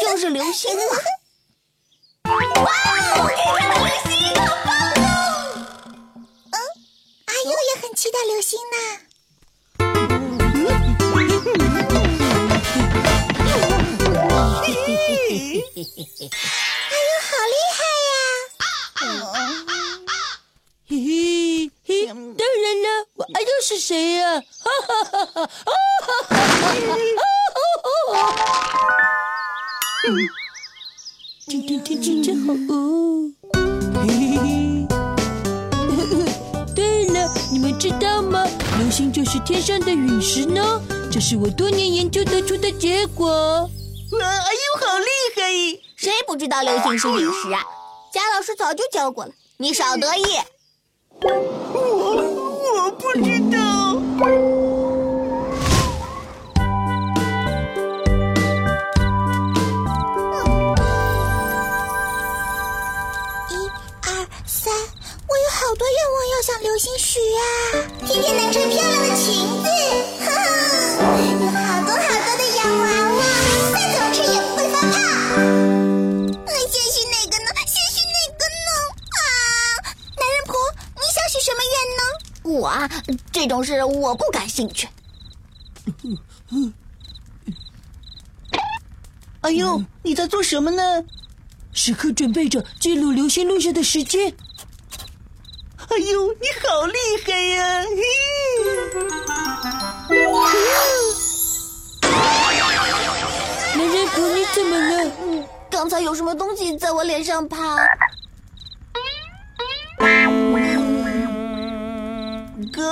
就是流星了！哇，我看到流星，好棒哦！嗯，阿优也很期待流星呢。阿优好厉害呀！嘿嘿嘿，当然了，我阿优是谁呀？哈哈哈哈哈！今天天气真好哦。嘿嘿嘿。对了，你们知道吗？流星就是天上的陨石呢。这是我多年研究得出的结果。哇，阿优好厉害！谁不知道流星是陨石啊？贾老师早就教过了，你少得意。我啊，这种事我不感兴趣。哎呦，你在做什么呢？时刻准备着记录流星落下的时间。哎呦，你好厉害呀！男人狗，你怎么了？刚才有什么东西在我脸上爬？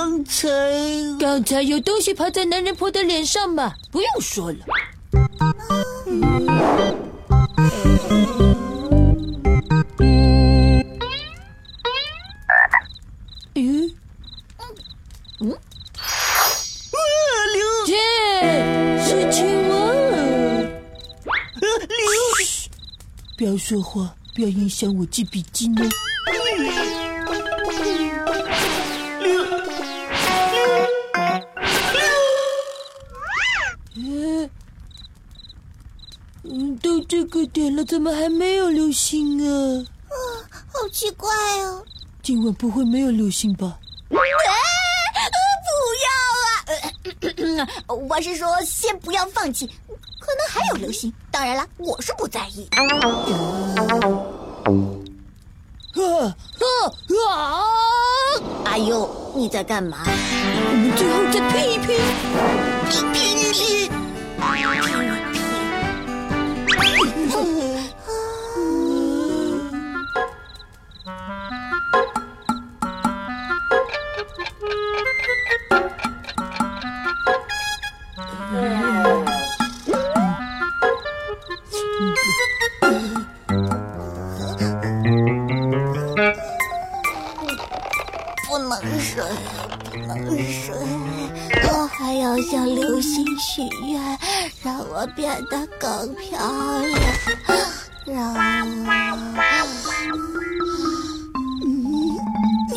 刚才，刚才有东西爬在男人婆的脸上嘛？不用说了。不要说话，不要影响我记笔记呢。都这个点了，怎么还没有流星啊？啊，好奇怪哦！今晚不会没有流星吧？不要啊！我是说，先不要放弃。可能还有流星，当然了，我是不在意。啊啊啊！阿优，你在干嘛？我们最后再拼一拼，拼拼拼！向流星许愿，让我变得更漂亮，让我。第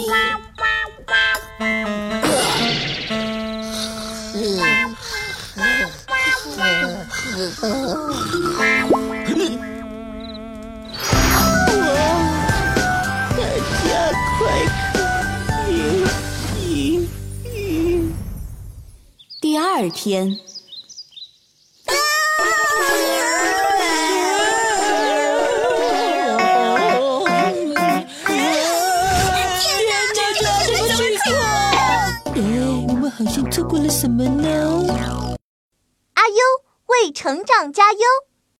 二天，我们好像错过了什么呢？阿优为成长加油。